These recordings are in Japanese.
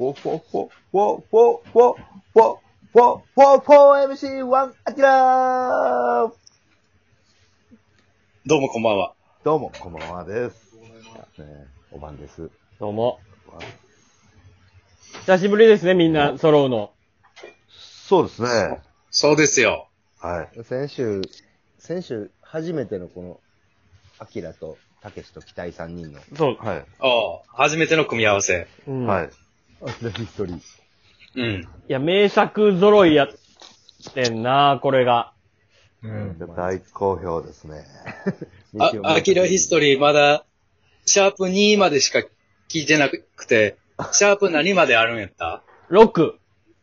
フォーフォーフォーフォーフォーフォーフォーフォフォフォ MC1 アキラーどうもこんばんは。どうも、こんばんはです。ね、おばんです。どうも。久しぶりですね、みんな揃うの。そうですね。そうですよ。はい。先週、先週、初めてのこの、アキラと、たけしと期待3人の、そう。はい。おう初めての組み合わせ。うん、。はいい。アキラヒストリー。うん。や、名作揃いやってんな、これが。うん大好評ですね。あ、アキラヒストリーまだ、シャープ2までしか聞いてなくて、シャープ何まであるんやった？6。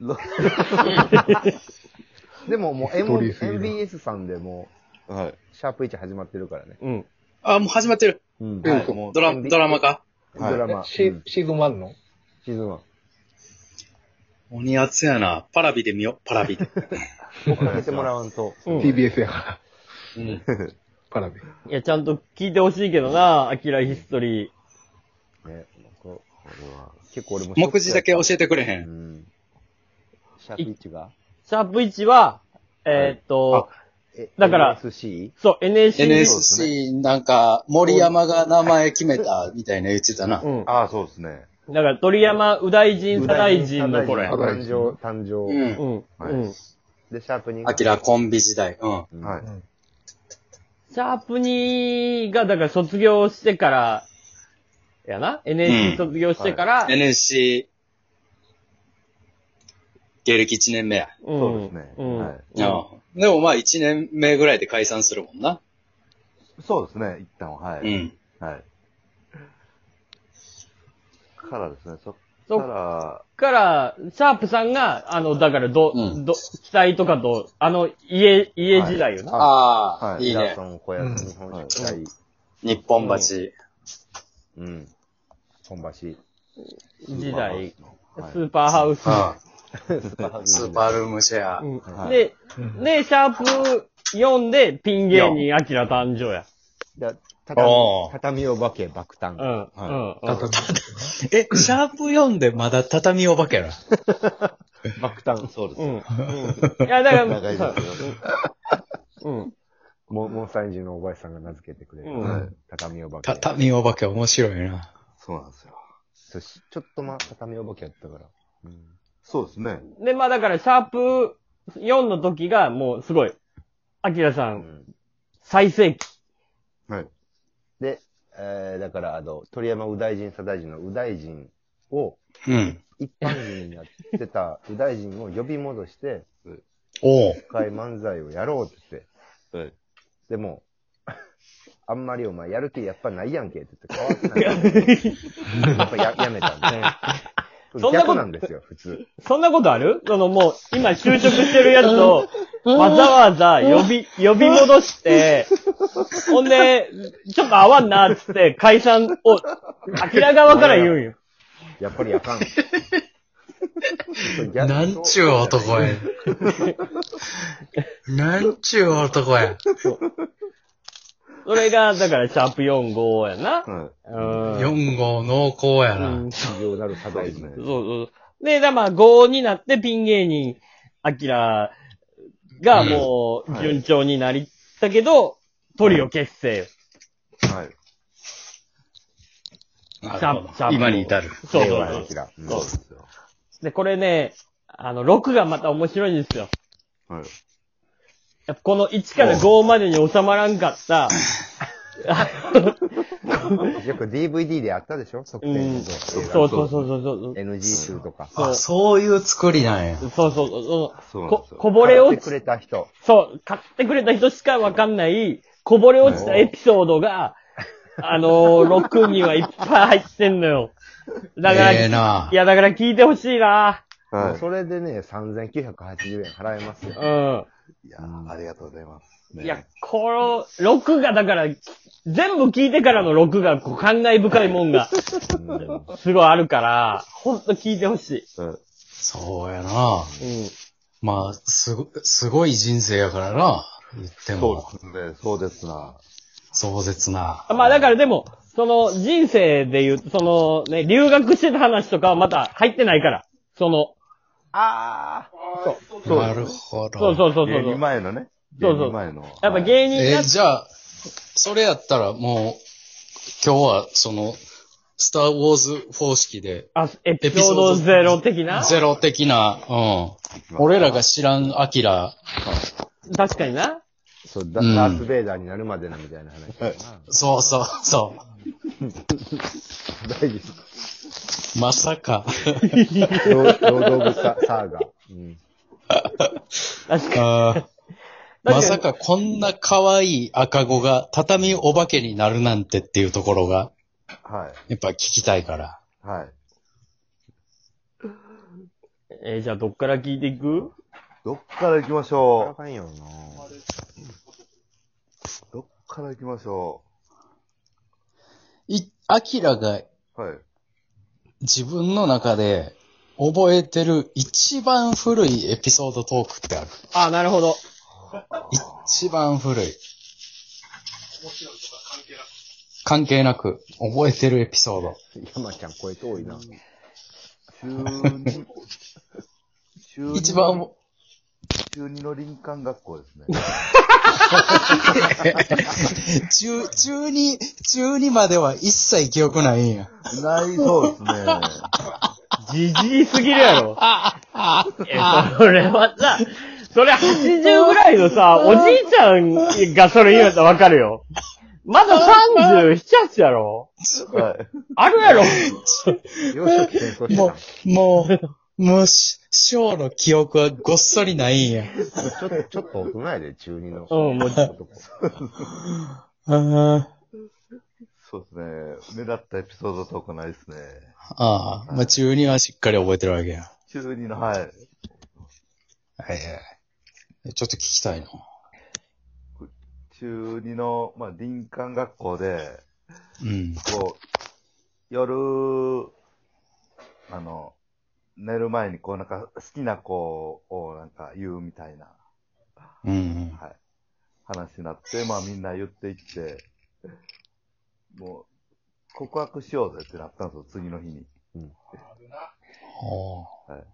でももう、M MBS さんでもはい。う、シャープ1始まってるからね。うん。あ、もう始まってる。うんはいはいもうドラ、ドラマか。はいドラマ、シうんシーズン1の？シーズン1。鬼熱やな。パラビで見よう、パラビで。追っかけてもらわんと。うん。TBS やから。うん。パラビ。いや、ちゃんと聞いてほしいけどな、アキラヒストリー。ね、ここれは、う結構俺も。目次だけ教えてくれへ。うんん。シャープ1が？シャープ1は、えーっと、えだから NSC? そう、NSC。NSC なんか、森山が名前決めたみたいな言ってたな。うん。ああ、そうですね。だから、鳥山右大臣、左大臣の頃や。左誕生、誕生。うん。うん。で、シャープ2が。アキラコンビ時代。うん。うんはい。シャープ2が、だから卒業してから、やな ?NSC 卒業してから、NSC、芸歴1年目や。うんそうですね。うん。はい。うんでもまあ1年目ぐらいで解散するもんな。そうですね、一旦は。はい。うん。はい。からですね、そっそっから、から、シャープさんが、あの、だから、ど、うんど、期待とかと、あの、家、家時代よな。ああ、はいいいね。小屋、日本日本橋。うん。本橋。時代。はいスーパーハウス。うん。スーパーハウススーパールームシェア。うんはいで、で、シャープ4で、ピン芸人、アキラ誕生や。だ畳畳お化け爆誕。うん。うん。うんえ、シャープ4でまだ畳お化けな。爆誕。そうですよ。うん。うん。いや、だから、長いですよ。うん。モモンスターエンジンのおばあさんが名付けてくれる。うん畳お化け。畳お化け面白いな。そうなんですよ。そうしちょっとま、畳お化けやったから。うんそうですね。で、まあだから、シャープ4の時が、もう、すごい、アキラさ、うんん最盛期。はい。で、えー、だから、あの、鳥山右大臣、左大臣の右大臣を、うん。一般人になってた右大臣を呼び戻して、おう。一回漫才をやろうって言って。はい。でも、あんまりお前やる気やっぱないやんけって言って 変わってない。やっぱややめたんで。そんなこと逆なんですよ、普通。そんなことある？そのもう、今就職してるやつを、わざわざ呼び、呼び戻して、ほんで、ちょっと合わんな、つって、解散を、アキラ側から言うんよ。やっぱりあかん。なんちゅう男や。なんちゅう男や。それが、だから、シャープ4、5やな。はうん。4号濃厚やな。うん非常なる左大臣。そうですそうそう。で、だまあ、5になって、ピン芸人、アキラがもう、順調になりったけど、トリオ結成。はい。なシャープシャープ今に至る。そう令そうそう。そうですよ。で、これね、あの、6がまた面白いんですよ。はい。やっぱこの1から5までに収まらんかった、よく DVD であったでしょ？測定うん、のそうそうそうそうそう。NG 数とか。そうあ、そういう作りなんや。そうそうそうそう。こそうなんですよ。こぼれ落ち買ってくれた人。そう、買ってくれた人しかわかんない、こぼれ落ちたエピソードが、あのー、6にはいっぱい入ってんのよ。だから、ええないや、だから聞いてほしいな。はい。それでね、3980円払えますよ。うん。いやーありがとうございます。ねいや、この、6が、だから、全部聞いてからの6が、こう、感慨深いもんが、うんすごいあるから、ほんと聞いてほしい。うんそうやな。うん。まあ、すご、すごい人生やからな。言っても。そうですね。そうですな。壮絶な。まあだからでも、その人生で言う、そのね、留学してた話とかはまだ入ってないから。その、ああそう。そうなるほど。そうそうそうそう芸人前のね。そうそう前の。やっぱ芸人えやーじゃあ、それやったらもう、今日はその、スター・ウォーズ方式で、あ、エピソードゼロ的な？ゼロ的な、うん。俺らが知らんアキラ、確かにな。そう、ダうんダース・ベイダーになるまでのみたいな話だな。そうそうそ大事。う。まさか。ローロード・オブ・ササーガ。うん。確かに。あーまさかこんな可愛い赤子が畳お化けになるなんてっていうところが、はい。やっぱ聞きたいから。はい。えーじゃあどっから聞いていく？どっから行きましあょかんよなう。どっから行きましょい、アキラがう。はい。自分の中で覚えてる一番古いエピソードトークってある。あ、なるほど。一番古い。関係なく、覚えてるエピソード。山ちゃん声遠いな。一番、中二の林間学校ですね。中、中に、中にまでは一切記憶ないんや。ないそうですね。じじいすぎるやろ。え、それはさ、それ80ぐらいのさ、おじいちゃんがそれ言うんやったらわかるよ。まだ37、8やろはい。あるやろもた。う、もう、もう、し小の記憶はごっそりないんや。ちょっと、ちょっと大人やで、中二の。うんもう男あ そうですね。目立ったエピソードとかないですね。あ、まあ中にはしっかり覚えてるわけや。中二の、はい。はいはい。ちょっと聞きたいな。中二の、まあ、林間学校で、うん。こう、夜、あの、寝る前にこうなんか好きな子をなんか言うみたいな、うん。はい、話になって、まあみんな言っていって、もう、告白しようぜってなったんですよ、次の日に。ほうはい。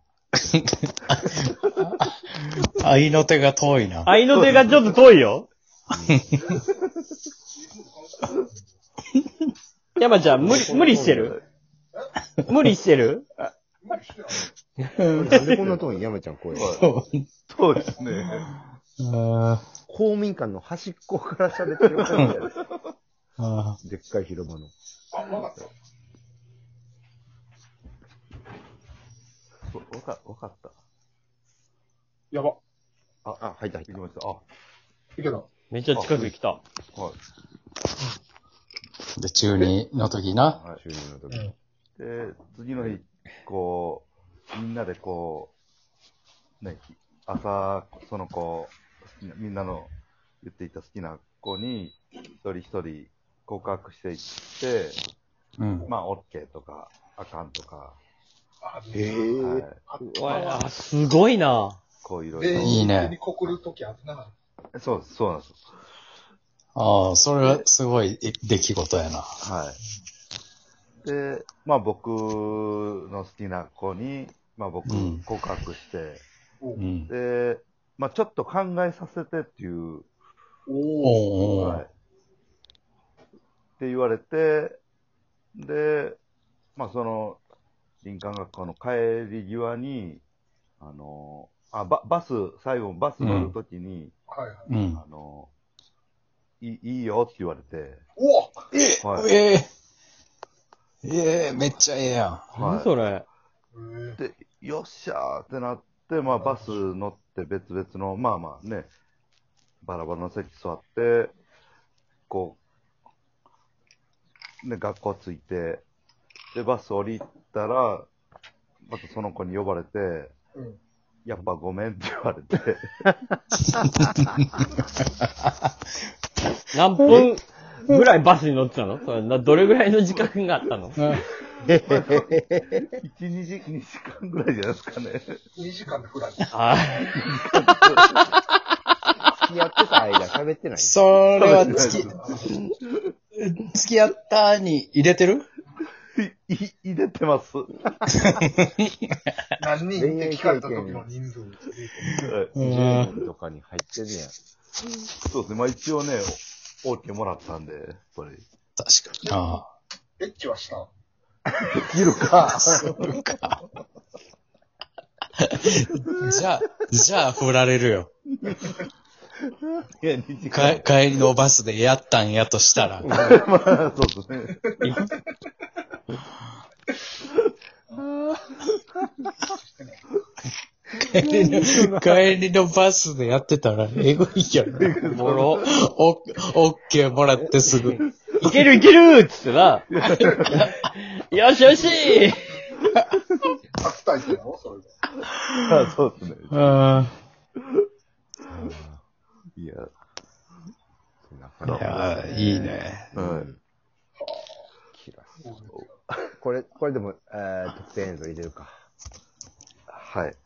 愛の手が遠いな。愛の手がちょっと遠いよ。山ちゃん、無理、無理してる？無理してる？なんでこんな遠いん山ちゃん声。はいそうですね。あ公民館の端っこから喋ってる感じやであ でっかい広場の。わわか、わかった。やば。あ、あ、入った、入ってきました。あ、いけた。めっちゃ近く来た。はい。で、中二の時な。はい。中二の時。で、次の日、こう、みんなでこう、ね、ひ朝、その子、みんなの言っていた好きな子に、一人一人告白していって、うん。まあ、オッケーとか、あかんとか、あ、ええはい、すごいな。こういろいろ。全いいね員に告るときあったな。そうです、そうなんです。ああ、それはすごい出来事やな。はい。で、まあ僕の好きな子に、まあ僕うん告白して、うん。で、まあちょっと考えさせてっていう、おお。おお、はい。って言われて、で、まあその、林間学校の帰り際に、あの、あ、ババス、最後バス乗るときに、はいはい。うん。あの、いいいいよって言われて、おはい。ええええめっちゃええやん。はい何それ。お。で、よっしゃーってなって、まあバス乗って別々の、まあまあね、バラバラの席座って、こう、ね、学校着いて、で、バス降りたら、またその子に呼ばれて、うん。やっぱごめんって言われて、何分？ぐらいバスに乗ってたの？それなどれぐらいの時間があったの？1、2時、2時間ぐらいじゃないですかね。2時間でフライ。あ付き合ってた間喋ってない？それは付き、付き合ったに入れてる？い、い入れてます。何人って聞かれた時の人数。はい10人とかに入ってんねや。そうですね。まあ一応ね、お OK もらったんで、やっぱり。確かに。あエッチはした？いるか。あ。そうか。じゃあ、じゃあ振られるよ。いや、2時か間。帰りのバスでやったんやとしたら。まあ、そうですね。帰りの、帰りのバスでやってたら、えぐいやろ。お もろ。お、オッケーもらってすぐ。いけるいけるっつってな。よしよし初体験やろそれで。あそうですね。あいや、いやー、いいね。はい。キラこれ、これでも、えー、得点映像入れるか。はい。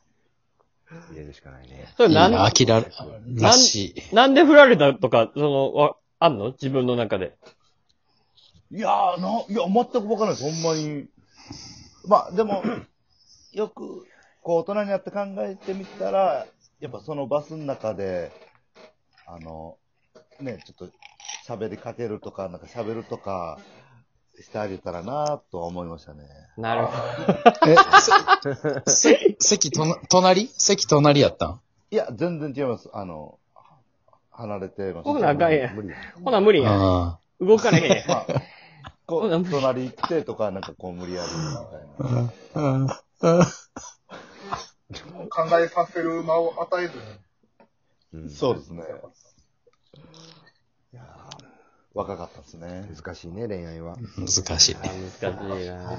入れるしかないね。いいそれなん、な、飽きら、らしい。なんで振られたとか、その、わ、あんの？自分の中で。いやー、な、いや、全くわからないです、ほんまに。まあ、でも、よく、こう、大人になって考えてみたら、やっぱそのバスの中で、あの、ね、ちょっと喋りかけるとか、なんか喋るとか、してあげたらなとは思いましたね。なるほえ、せ、せ席とな、隣？席隣やったん？いや、全然違います。あの、離れてまど。ほ。なあかんやん。無理。や。ほな無理やん。あ動かれへんやん。まあ、こう、隣行ってとか、なんかこう無理やりみたいな。あ。うん。うん。考えさせる間を与えずに。うんそうですね。いやー若かったですね。難しいね、恋愛は。難しいね。難しいな